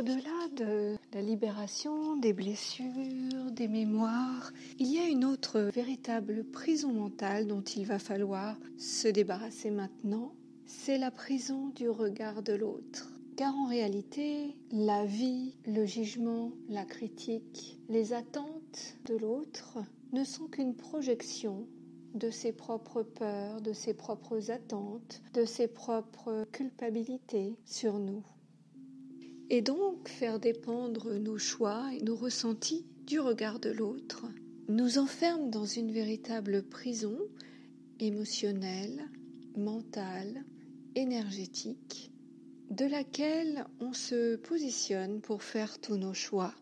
Au-delà de la libération des blessures, des mémoires, il y a une autre véritable prison mentale dont il va falloir se débarrasser maintenant. C'est la prison du regard de l'autre. Car en réalité, la vie, le jugement, la critique, les attentes de l'autre ne sont qu'une projection de ses propres peurs, de ses propres attentes, de ses propres culpabilités sur nous. Et donc faire dépendre nos choix et nos ressentis du regard de l'autre nous enferme dans une véritable prison émotionnelle, mentale, énergétique, de laquelle on se positionne pour faire tous nos choix.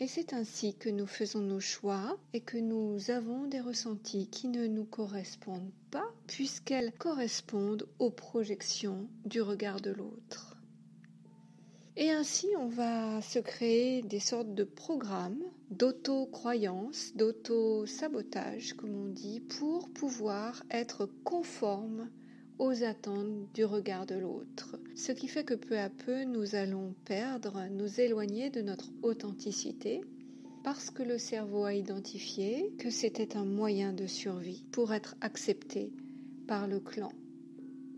Et c'est ainsi que nous faisons nos choix et que nous avons des ressentis qui ne nous correspondent pas puisqu'elles correspondent aux projections du regard de l'autre. Et ainsi, on va se créer des sortes de programmes d'auto-croyance, d'auto-sabotage, comme on dit, pour pouvoir être conforme aux attentes du regard de l'autre. Ce qui fait que peu à peu, nous allons perdre, nous éloigner de notre authenticité parce que le cerveau a identifié que c'était un moyen de survie pour être accepté par le clan.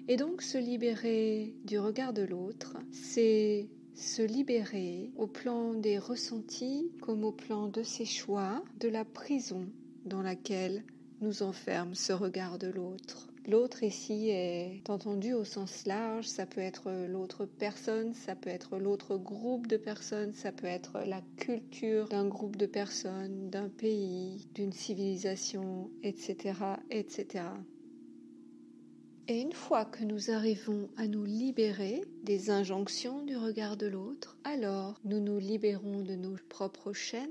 Et donc se libérer du regard de l'autre, c'est se libérer au plan des ressentis comme au plan de ses choix, de la prison dans laquelle nous enferme ce regard de l'autre. L'autre ici est entendu au sens large, ça peut être l'autre personne, ça peut être l'autre groupe de personnes, ça peut être la culture d'un groupe de personnes, d'un pays, d'une civilisation, etc., etc. Et une fois que nous arrivons à nous libérer des injonctions du regard de l'autre, alors nous nous libérons de nos propres chaînes,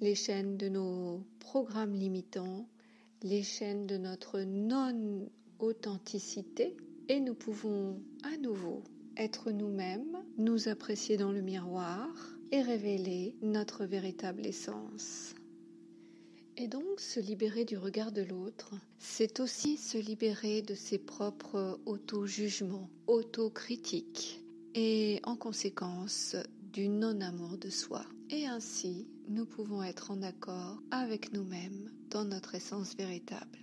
les chaînes de nos programmes limitants, les chaînes de notre non-authenticité, et nous pouvons à nouveau être nous-mêmes, nous apprécier dans le miroir et révéler notre véritable essence. Et donc se libérer du regard de l'autre, c'est aussi se libérer de ses propres auto-jugements, auto-critiques et en conséquence du non-amour de soi. Et ainsi, nous pouvons être en accord avec nous-mêmes dans notre essence véritable.